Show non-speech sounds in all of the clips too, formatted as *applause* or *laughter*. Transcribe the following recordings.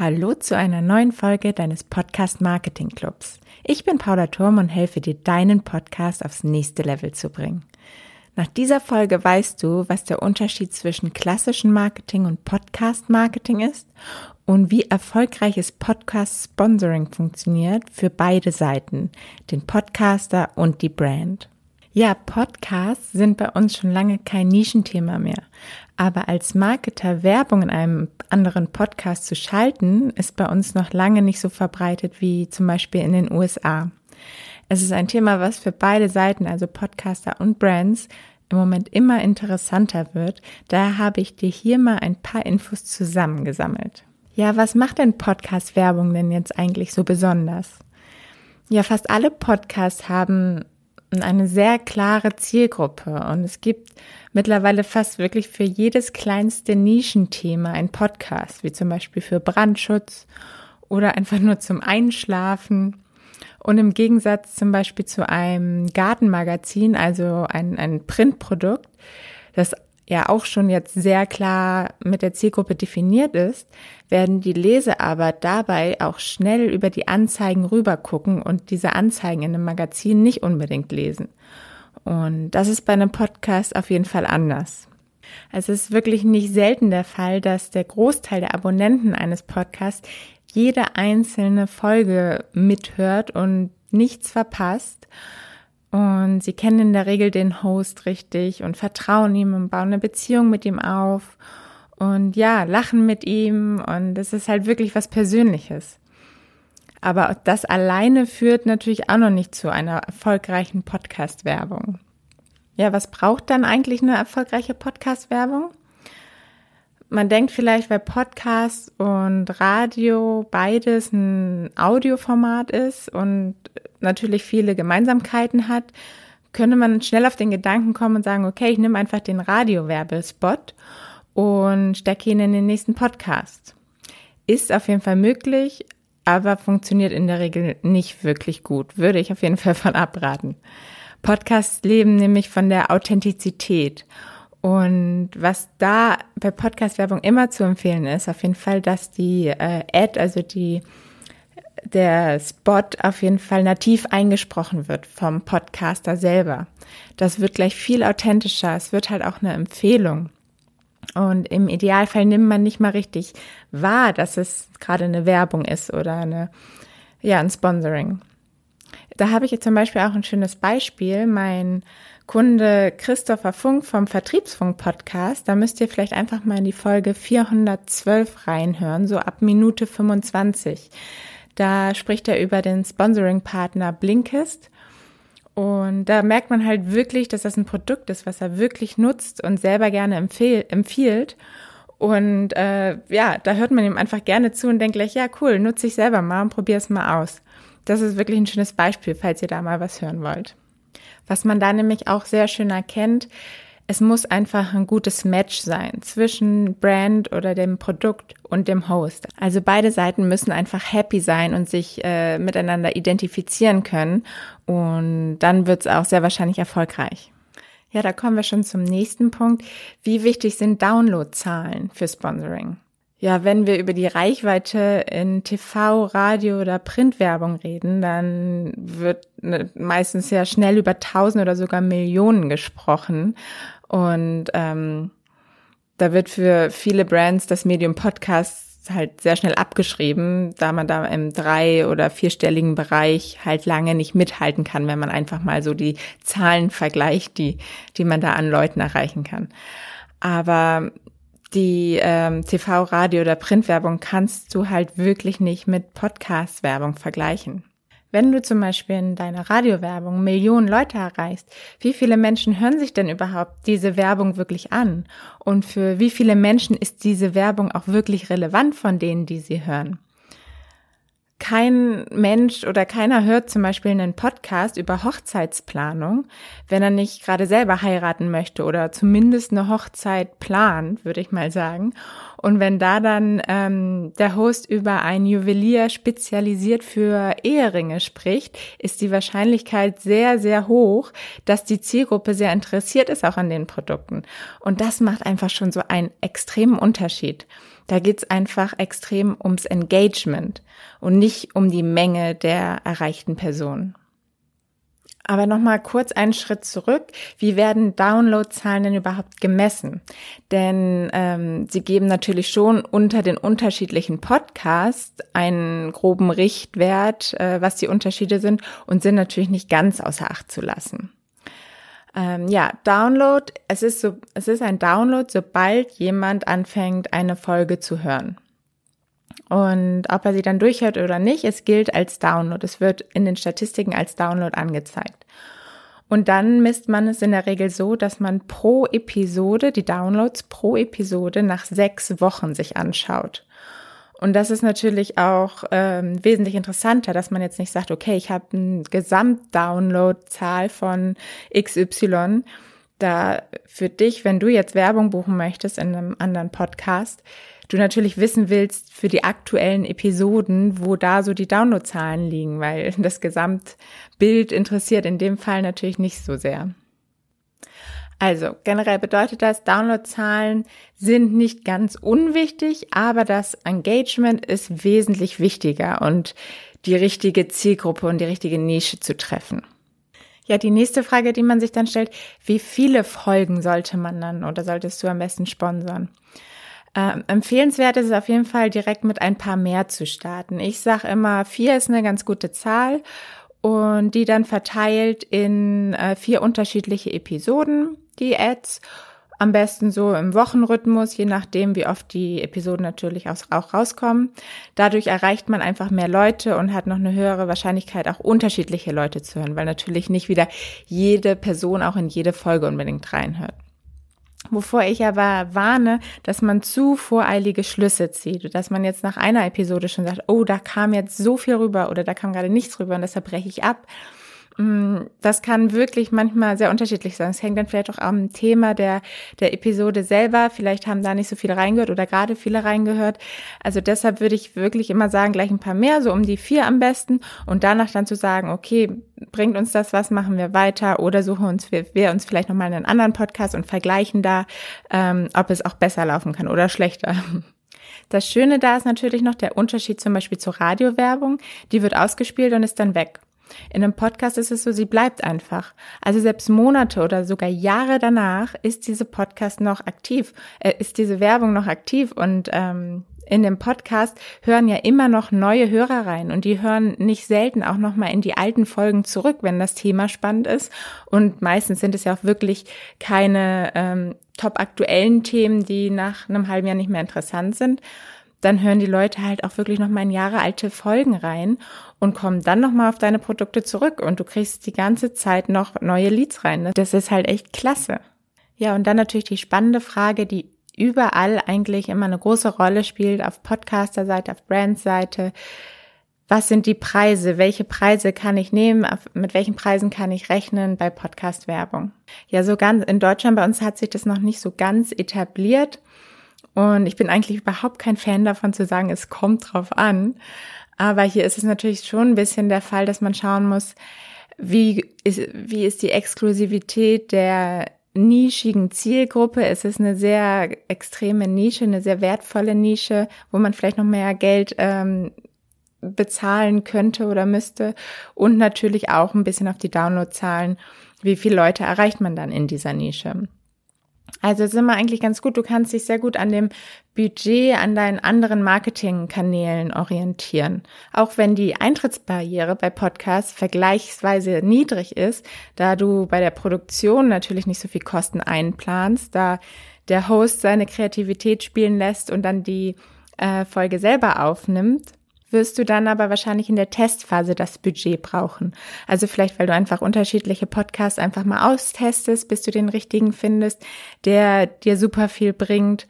Hallo zu einer neuen Folge deines Podcast Marketing Clubs. Ich bin Paula Turm und helfe dir, deinen Podcast aufs nächste Level zu bringen. Nach dieser Folge weißt du, was der Unterschied zwischen klassischem Marketing und Podcast Marketing ist und wie erfolgreiches Podcast Sponsoring funktioniert für beide Seiten, den Podcaster und die Brand. Ja, Podcasts sind bei uns schon lange kein Nischenthema mehr. Aber als Marketer Werbung in einem anderen Podcast zu schalten, ist bei uns noch lange nicht so verbreitet wie zum Beispiel in den USA. Es ist ein Thema, was für beide Seiten, also Podcaster und Brands, im Moment immer interessanter wird. Daher habe ich dir hier mal ein paar Infos zusammengesammelt. Ja, was macht denn Podcast-Werbung denn jetzt eigentlich so besonders? Ja, fast alle Podcasts haben eine sehr klare Zielgruppe und es gibt mittlerweile fast wirklich für jedes kleinste Nischenthema ein Podcast, wie zum Beispiel für Brandschutz oder einfach nur zum Einschlafen. Und im Gegensatz zum Beispiel zu einem Gartenmagazin, also ein, ein Printprodukt, das ja auch schon jetzt sehr klar mit der Zielgruppe definiert ist, werden die Leser aber dabei auch schnell über die Anzeigen rübergucken und diese Anzeigen in einem Magazin nicht unbedingt lesen. Und das ist bei einem Podcast auf jeden Fall anders. Es ist wirklich nicht selten der Fall, dass der Großteil der Abonnenten eines Podcasts jede einzelne Folge mithört und nichts verpasst. Und sie kennen in der Regel den Host richtig und vertrauen ihm und bauen eine Beziehung mit ihm auf und ja, lachen mit ihm und es ist halt wirklich was Persönliches. Aber das alleine führt natürlich auch noch nicht zu einer erfolgreichen Podcast-Werbung. Ja, was braucht dann eigentlich eine erfolgreiche Podcast-Werbung? Man denkt vielleicht, weil Podcast und Radio beides ein Audioformat ist und natürlich viele Gemeinsamkeiten hat, könnte man schnell auf den Gedanken kommen und sagen, okay, ich nehme einfach den Radiowerbespot und stecke ihn in den nächsten Podcast. Ist auf jeden Fall möglich, aber funktioniert in der Regel nicht wirklich gut. Würde ich auf jeden Fall von abraten. Podcasts leben nämlich von der Authentizität. Und was da bei Podcast-Werbung immer zu empfehlen ist, auf jeden Fall, dass die äh, Ad, also die der Spot auf jeden Fall nativ eingesprochen wird vom Podcaster selber. Das wird gleich viel authentischer. Es wird halt auch eine Empfehlung. Und im Idealfall nimmt man nicht mal richtig wahr, dass es gerade eine Werbung ist oder eine, ja, ein Sponsoring. Da habe ich jetzt zum Beispiel auch ein schönes Beispiel. Mein Kunde Christopher Funk vom Vertriebsfunk Podcast. Da müsst ihr vielleicht einfach mal in die Folge 412 reinhören, so ab Minute 25. Da spricht er über den Sponsoring-Partner Blinkist. Und da merkt man halt wirklich, dass das ein Produkt ist, was er wirklich nutzt und selber gerne empfiehlt. Und äh, ja, da hört man ihm einfach gerne zu und denkt gleich, ja, cool, nutze ich selber mal und probier es mal aus. Das ist wirklich ein schönes Beispiel, falls ihr da mal was hören wollt. Was man da nämlich auch sehr schön erkennt, es muss einfach ein gutes Match sein zwischen Brand oder dem Produkt und dem Host. Also beide Seiten müssen einfach happy sein und sich äh, miteinander identifizieren können und dann wird es auch sehr wahrscheinlich erfolgreich. Ja, da kommen wir schon zum nächsten Punkt. Wie wichtig sind Downloadzahlen für Sponsoring? Ja, wenn wir über die Reichweite in TV, Radio oder Printwerbung reden, dann wird ne, meistens ja schnell über tausend oder sogar Millionen gesprochen. Und ähm, da wird für viele Brands das Medium Podcast halt sehr schnell abgeschrieben, da man da im drei- oder vierstelligen Bereich halt lange nicht mithalten kann, wenn man einfach mal so die Zahlen vergleicht, die, die man da an Leuten erreichen kann. Aber die ähm, TV, Radio oder Printwerbung kannst du halt wirklich nicht mit Podcast-Werbung vergleichen. Wenn du zum Beispiel in deiner Radiowerbung Millionen Leute erreichst, wie viele Menschen hören sich denn überhaupt diese Werbung wirklich an? Und für wie viele Menschen ist diese Werbung auch wirklich relevant von denen, die sie hören? Kein Mensch oder keiner hört zum Beispiel einen Podcast über Hochzeitsplanung, wenn er nicht gerade selber heiraten möchte oder zumindest eine Hochzeit plant, würde ich mal sagen. Und wenn da dann ähm, der Host über ein Juwelier spezialisiert für Eheringe spricht, ist die Wahrscheinlichkeit sehr, sehr hoch, dass die Zielgruppe sehr interessiert ist auch an den Produkten. Und das macht einfach schon so einen extremen Unterschied. Da geht's einfach extrem ums Engagement und nicht um die Menge der erreichten Personen. Aber nochmal kurz einen Schritt zurück. Wie werden Downloadzahlen denn überhaupt gemessen? Denn ähm, sie geben natürlich schon unter den unterschiedlichen Podcasts einen groben Richtwert, äh, was die Unterschiede sind und sind natürlich nicht ganz außer Acht zu lassen. Ähm, ja, Download, es ist so, es ist ein Download, sobald jemand anfängt, eine Folge zu hören. Und ob er sie dann durchhört oder nicht, es gilt als Download. Es wird in den Statistiken als Download angezeigt. Und dann misst man es in der Regel so, dass man pro Episode, die Downloads pro Episode nach sechs Wochen sich anschaut. Und das ist natürlich auch ähm, wesentlich interessanter, dass man jetzt nicht sagt, okay, ich habe eine Gesamtdownload-Zahl von XY. Da für dich, wenn du jetzt Werbung buchen möchtest in einem anderen Podcast, du natürlich wissen willst für die aktuellen Episoden, wo da so die Downloadzahlen liegen, weil *laughs* das Gesamtbild interessiert in dem Fall natürlich nicht so sehr. Also generell bedeutet das, Downloadzahlen sind nicht ganz unwichtig, aber das Engagement ist wesentlich wichtiger und die richtige Zielgruppe und die richtige Nische zu treffen. Ja, die nächste Frage, die man sich dann stellt, wie viele Folgen sollte man dann oder solltest du am besten sponsern? Ähm, empfehlenswert ist es auf jeden Fall, direkt mit ein paar mehr zu starten. Ich sage immer, vier ist eine ganz gute Zahl und die dann verteilt in äh, vier unterschiedliche Episoden, die Ads. Am besten so im Wochenrhythmus, je nachdem, wie oft die Episoden natürlich auch rauskommen. Dadurch erreicht man einfach mehr Leute und hat noch eine höhere Wahrscheinlichkeit, auch unterschiedliche Leute zu hören, weil natürlich nicht wieder jede Person auch in jede Folge unbedingt reinhört. Wovor ich aber warne, dass man zu voreilige Schlüsse zieht, dass man jetzt nach einer Episode schon sagt, oh, da kam jetzt so viel rüber oder da kam gerade nichts rüber und deshalb breche ich ab. Mm, das kann wirklich manchmal sehr unterschiedlich sein. Es hängt dann vielleicht auch am Thema der, der Episode selber. Vielleicht haben da nicht so viele reingehört oder gerade viele reingehört. Also deshalb würde ich wirklich immer sagen, gleich ein paar mehr, so um die vier am besten. Und danach dann zu sagen, okay, bringt uns das was, machen wir weiter oder suchen uns wir, wir uns vielleicht nochmal einen anderen Podcast und vergleichen da, ähm, ob es auch besser laufen kann oder schlechter. *laughs* Das Schöne da ist natürlich noch der Unterschied zum Beispiel zur Radiowerbung. Die wird ausgespielt und ist dann weg. In einem Podcast ist es so, sie bleibt einfach. Also selbst Monate oder sogar Jahre danach ist diese Podcast noch aktiv, äh, ist diese Werbung noch aktiv und ähm, in dem Podcast hören ja immer noch neue Hörer rein und die hören nicht selten auch noch mal in die alten Folgen zurück, wenn das Thema spannend ist. Und meistens sind es ja auch wirklich keine ähm, top aktuellen Themen, die nach einem halben Jahr nicht mehr interessant sind, dann hören die Leute halt auch wirklich noch mal in Jahre alte Folgen rein und kommen dann noch mal auf deine Produkte zurück und du kriegst die ganze Zeit noch neue Leads rein. Das ist halt echt klasse. Ja, und dann natürlich die spannende Frage, die überall eigentlich immer eine große Rolle spielt, auf Podcaster-Seite, auf Brand-Seite. Was sind die Preise? Welche Preise kann ich nehmen? Mit welchen Preisen kann ich rechnen bei Podcast-Werbung? Ja, so ganz in Deutschland bei uns hat sich das noch nicht so ganz etabliert. Und ich bin eigentlich überhaupt kein Fan davon zu sagen, es kommt drauf an. Aber hier ist es natürlich schon ein bisschen der Fall, dass man schauen muss, wie ist, wie ist die Exklusivität der nischigen Zielgruppe. Es ist eine sehr extreme Nische, eine sehr wertvolle Nische, wo man vielleicht noch mehr Geld ähm, bezahlen könnte oder müsste. Und natürlich auch ein bisschen auf die Downloadzahlen. Wie viele Leute erreicht man dann in dieser Nische? Also sind wir eigentlich ganz gut. Du kannst dich sehr gut an dem Budget, an deinen anderen Marketingkanälen orientieren. Auch wenn die Eintrittsbarriere bei Podcasts vergleichsweise niedrig ist, da du bei der Produktion natürlich nicht so viel Kosten einplanst, da der Host seine Kreativität spielen lässt und dann die äh, Folge selber aufnimmt, wirst du dann aber wahrscheinlich in der Testphase das Budget brauchen. Also vielleicht, weil du einfach unterschiedliche Podcasts einfach mal austestest, bis du den richtigen findest, der dir super viel bringt.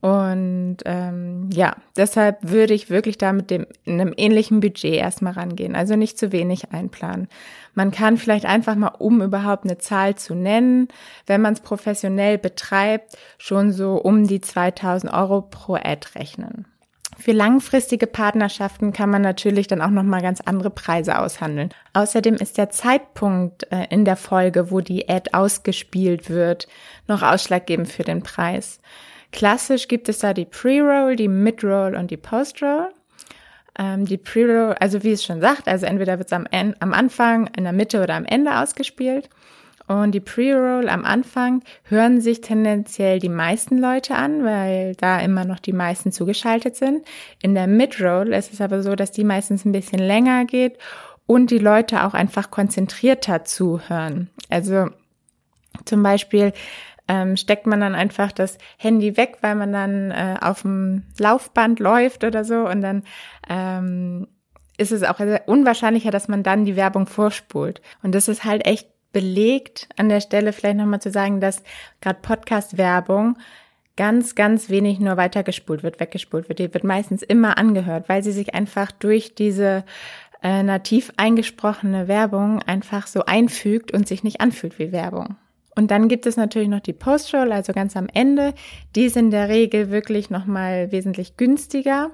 Und ähm, ja, deshalb würde ich wirklich da mit dem einem ähnlichen Budget erstmal rangehen. Also nicht zu wenig einplanen. Man kann vielleicht einfach mal, um überhaupt eine Zahl zu nennen, wenn man es professionell betreibt, schon so um die 2000 Euro pro Ad rechnen. Für langfristige Partnerschaften kann man natürlich dann auch noch mal ganz andere Preise aushandeln. Außerdem ist der Zeitpunkt äh, in der Folge, wo die Ad ausgespielt wird, noch ausschlaggebend für den Preis. Klassisch gibt es da die Pre-Roll, die Mid-Roll und die Post-Roll. Ähm, die Pre-Roll, also wie es schon sagt, also entweder wird es am, am Anfang, in der Mitte oder am Ende ausgespielt. Und die Pre-Roll am Anfang hören sich tendenziell die meisten Leute an, weil da immer noch die meisten zugeschaltet sind. In der Mid-Roll ist es aber so, dass die meistens ein bisschen länger geht und die Leute auch einfach konzentrierter zuhören. Also zum Beispiel ähm, steckt man dann einfach das Handy weg, weil man dann äh, auf dem Laufband läuft oder so und dann ähm, ist es auch unwahrscheinlicher, dass man dann die Werbung vorspult. Und das ist halt echt belegt, an der Stelle vielleicht nochmal zu sagen, dass gerade Podcast-Werbung ganz, ganz wenig nur weitergespult wird, weggespult wird. Die wird meistens immer angehört, weil sie sich einfach durch diese äh, nativ eingesprochene Werbung einfach so einfügt und sich nicht anfühlt wie Werbung. Und dann gibt es natürlich noch die Post-Roll, also ganz am Ende. Die ist in der Regel wirklich nochmal wesentlich günstiger.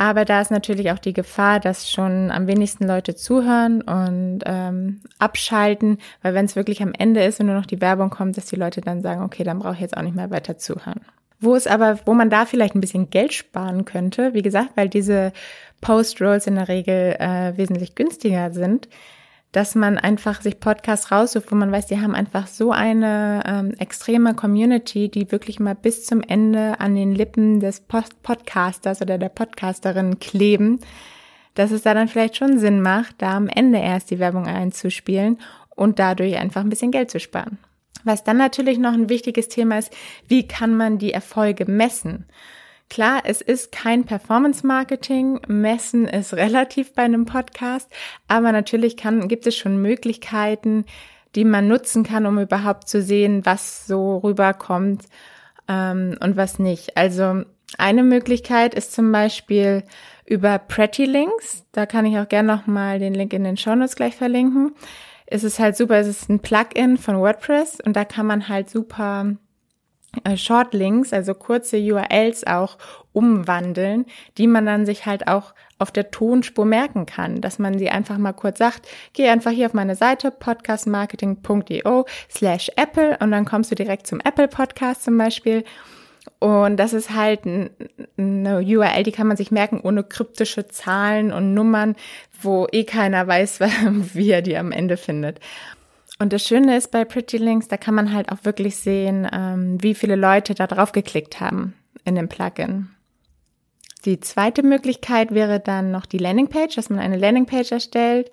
Aber da ist natürlich auch die Gefahr, dass schon am wenigsten Leute zuhören und ähm, abschalten, weil wenn es wirklich am Ende ist und nur noch die Werbung kommt, dass die Leute dann sagen, okay, dann brauche ich jetzt auch nicht mehr weiter zuhören. Wo es aber, wo man da vielleicht ein bisschen Geld sparen könnte, wie gesagt, weil diese Post-Rolls in der Regel äh, wesentlich günstiger sind, dass man einfach sich Podcasts raussucht, wo man weiß, die haben einfach so eine ähm, extreme Community, die wirklich mal bis zum Ende an den Lippen des Post Podcasters oder der Podcasterin kleben, dass es da dann vielleicht schon Sinn macht, da am Ende erst die Werbung einzuspielen und dadurch einfach ein bisschen Geld zu sparen. Was dann natürlich noch ein wichtiges Thema ist, wie kann man die Erfolge messen? Klar, es ist kein Performance-Marketing. Messen ist *laughs* relativ bei einem Podcast. Aber natürlich kann, gibt es schon Möglichkeiten, die man nutzen kann, um überhaupt zu sehen, was so rüberkommt ähm, und was nicht. Also eine Möglichkeit ist zum Beispiel über Pretty Links. Da kann ich auch gerne nochmal den Link in den Show Notes gleich verlinken. Es ist halt super, es ist ein Plugin von WordPress und da kann man halt super Shortlinks, also kurze URLs auch umwandeln, die man dann sich halt auch auf der Tonspur merken kann, dass man sie einfach mal kurz sagt, geh einfach hier auf meine Seite podcastmarketing.io slash Apple und dann kommst du direkt zum Apple Podcast zum Beispiel. Und das ist halt eine URL, die kann man sich merken ohne kryptische Zahlen und Nummern, wo eh keiner weiß, *laughs* wie er die am Ende findet. Und das Schöne ist bei Pretty Links, da kann man halt auch wirklich sehen, ähm, wie viele Leute da drauf geklickt haben in dem Plugin. Die zweite Möglichkeit wäre dann noch die Landingpage, dass man eine Landingpage erstellt,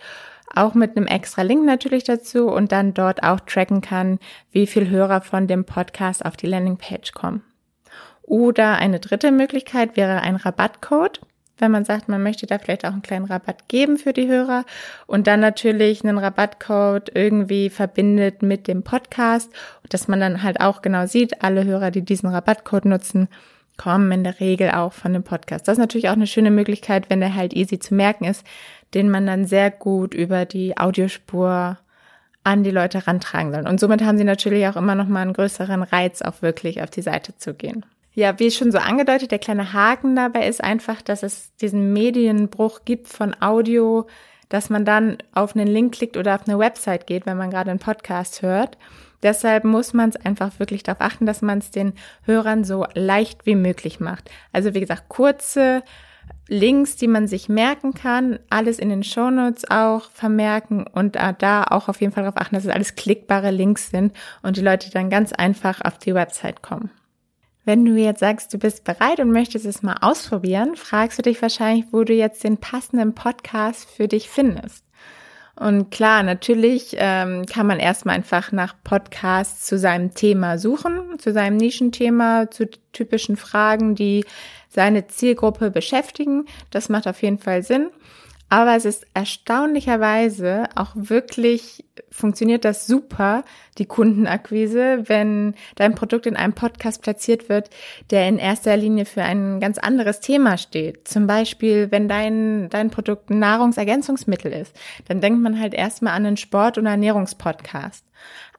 auch mit einem extra Link natürlich dazu und dann dort auch tracken kann, wie viel Hörer von dem Podcast auf die Landingpage kommen. Oder eine dritte Möglichkeit wäre ein Rabattcode wenn man sagt, man möchte da vielleicht auch einen kleinen Rabatt geben für die Hörer und dann natürlich einen Rabattcode irgendwie verbindet mit dem Podcast, dass man dann halt auch genau sieht, alle Hörer, die diesen Rabattcode nutzen, kommen in der Regel auch von dem Podcast. Das ist natürlich auch eine schöne Möglichkeit, wenn der halt easy zu merken ist, den man dann sehr gut über die Audiospur an die Leute rantragen soll. Und somit haben sie natürlich auch immer noch mal einen größeren Reiz, auch wirklich auf die Seite zu gehen. Ja, wie schon so angedeutet, der kleine Haken dabei ist einfach, dass es diesen Medienbruch gibt von Audio, dass man dann auf einen Link klickt oder auf eine Website geht, wenn man gerade einen Podcast hört. Deshalb muss man es einfach wirklich darauf achten, dass man es den Hörern so leicht wie möglich macht. Also wie gesagt, kurze Links, die man sich merken kann, alles in den Shownotes auch vermerken und da auch auf jeden Fall darauf achten, dass es alles klickbare Links sind und die Leute dann ganz einfach auf die Website kommen. Wenn du jetzt sagst, du bist bereit und möchtest es mal ausprobieren, fragst du dich wahrscheinlich, wo du jetzt den passenden Podcast für dich findest. Und klar, natürlich ähm, kann man erstmal einfach nach Podcasts zu seinem Thema suchen, zu seinem Nischenthema, zu typischen Fragen, die seine Zielgruppe beschäftigen. Das macht auf jeden Fall Sinn. Aber es ist erstaunlicherweise auch wirklich, funktioniert das super, die Kundenakquise, wenn dein Produkt in einem Podcast platziert wird, der in erster Linie für ein ganz anderes Thema steht. Zum Beispiel, wenn dein, dein Produkt ein Nahrungsergänzungsmittel ist, dann denkt man halt erstmal an einen Sport- und Ernährungspodcast.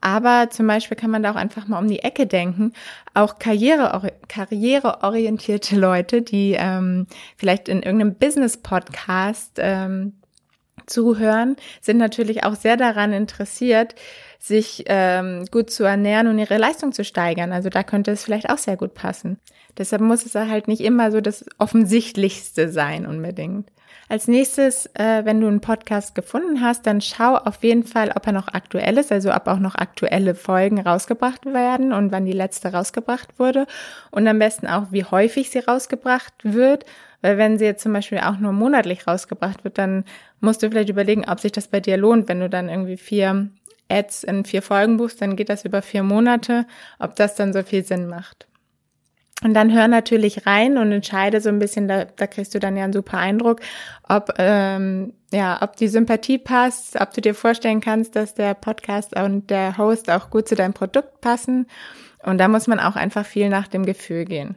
Aber zum Beispiel kann man da auch einfach mal um die Ecke denken. Auch karriere, karriereorientierte Leute, die ähm, vielleicht in irgendeinem Business-Podcast ähm, zuhören, sind natürlich auch sehr daran interessiert, sich ähm, gut zu ernähren und ihre Leistung zu steigern. Also da könnte es vielleicht auch sehr gut passen. Deshalb muss es halt nicht immer so das Offensichtlichste sein unbedingt. Als nächstes, äh, wenn du einen Podcast gefunden hast, dann schau auf jeden Fall, ob er noch aktuell ist, also ob auch noch aktuelle Folgen rausgebracht werden und wann die letzte rausgebracht wurde und am besten auch, wie häufig sie rausgebracht wird. Weil wenn sie jetzt zum Beispiel auch nur monatlich rausgebracht wird, dann musst du vielleicht überlegen, ob sich das bei dir lohnt, wenn du dann irgendwie vier Ads in vier Folgen buchst, dann geht das über vier Monate, ob das dann so viel Sinn macht. Und dann hör natürlich rein und entscheide so ein bisschen, da, da kriegst du dann ja einen super Eindruck, ob, ähm, ja, ob die Sympathie passt, ob du dir vorstellen kannst, dass der Podcast und der Host auch gut zu deinem Produkt passen. Und da muss man auch einfach viel nach dem Gefühl gehen.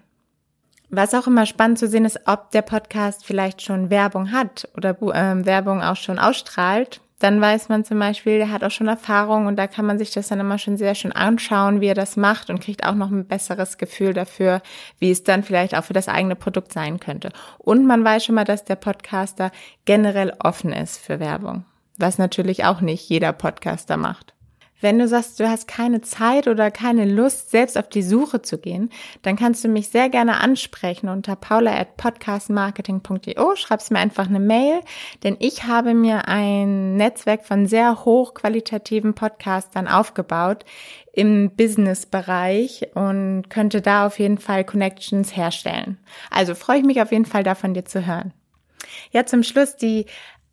Was auch immer spannend zu sehen ist, ob der Podcast vielleicht schon Werbung hat oder äh, Werbung auch schon ausstrahlt dann weiß man zum Beispiel, der hat auch schon Erfahrung und da kann man sich das dann immer schon sehr schön anschauen, wie er das macht und kriegt auch noch ein besseres Gefühl dafür, wie es dann vielleicht auch für das eigene Produkt sein könnte. Und man weiß schon mal, dass der Podcaster generell offen ist für Werbung, was natürlich auch nicht jeder Podcaster macht. Wenn du sagst, du hast keine Zeit oder keine Lust, selbst auf die Suche zu gehen, dann kannst du mich sehr gerne ansprechen unter paula at podcastmarketing.io. Schreibst mir einfach eine Mail, denn ich habe mir ein Netzwerk von sehr hochqualitativen Podcastern aufgebaut im Business-Bereich und könnte da auf jeden Fall Connections herstellen. Also freue ich mich auf jeden Fall davon dir zu hören. Ja, zum Schluss die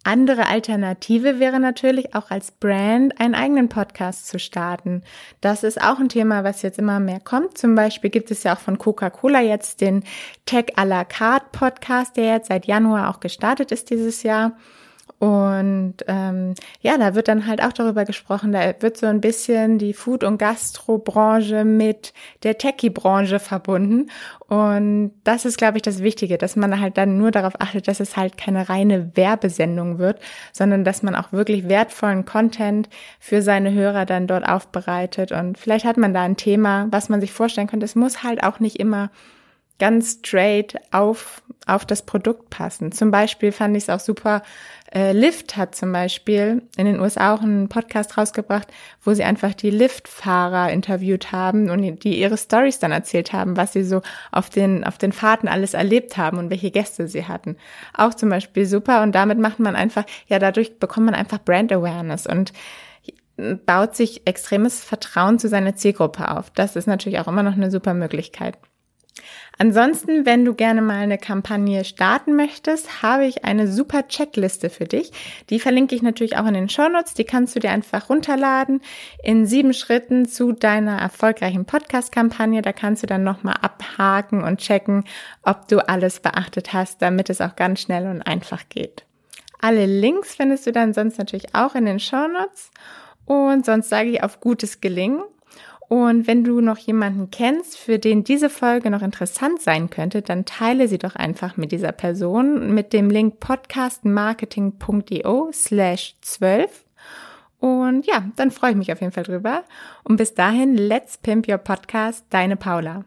andere Alternative wäre natürlich auch als Brand einen eigenen Podcast zu starten. Das ist auch ein Thema, was jetzt immer mehr kommt. Zum Beispiel gibt es ja auch von Coca-Cola jetzt den Tech à la carte Podcast, der jetzt seit Januar auch gestartet ist dieses Jahr. Und ähm, ja, da wird dann halt auch darüber gesprochen, da wird so ein bisschen die Food- und Gastrobranche mit der Techie-Branche verbunden. Und das ist, glaube ich, das Wichtige, dass man halt dann nur darauf achtet, dass es halt keine reine Werbesendung wird, sondern dass man auch wirklich wertvollen Content für seine Hörer dann dort aufbereitet. Und vielleicht hat man da ein Thema, was man sich vorstellen könnte. Es muss halt auch nicht immer ganz straight auf, auf das Produkt passen. Zum Beispiel fand ich es auch super, äh, Lyft hat zum Beispiel in den USA auch einen Podcast rausgebracht, wo sie einfach die Lyft-Fahrer interviewt haben und die ihre Stories dann erzählt haben, was sie so auf den, auf den Fahrten alles erlebt haben und welche Gäste sie hatten. Auch zum Beispiel super und damit macht man einfach, ja, dadurch bekommt man einfach Brand Awareness und baut sich extremes Vertrauen zu seiner Zielgruppe auf. Das ist natürlich auch immer noch eine super Möglichkeit. Ansonsten, wenn du gerne mal eine Kampagne starten möchtest, habe ich eine super Checkliste für dich. Die verlinke ich natürlich auch in den Shownotes. Die kannst du dir einfach runterladen in sieben Schritten zu deiner erfolgreichen Podcast-Kampagne. Da kannst du dann nochmal abhaken und checken, ob du alles beachtet hast, damit es auch ganz schnell und einfach geht. Alle Links findest du dann sonst natürlich auch in den Shownotes. Und sonst sage ich auf gutes Gelingen und wenn du noch jemanden kennst, für den diese Folge noch interessant sein könnte, dann teile sie doch einfach mit dieser Person mit dem Link podcastmarketing.io slash 12. Und ja, dann freue ich mich auf jeden Fall drüber. Und bis dahin, let's pimp your podcast, deine Paula.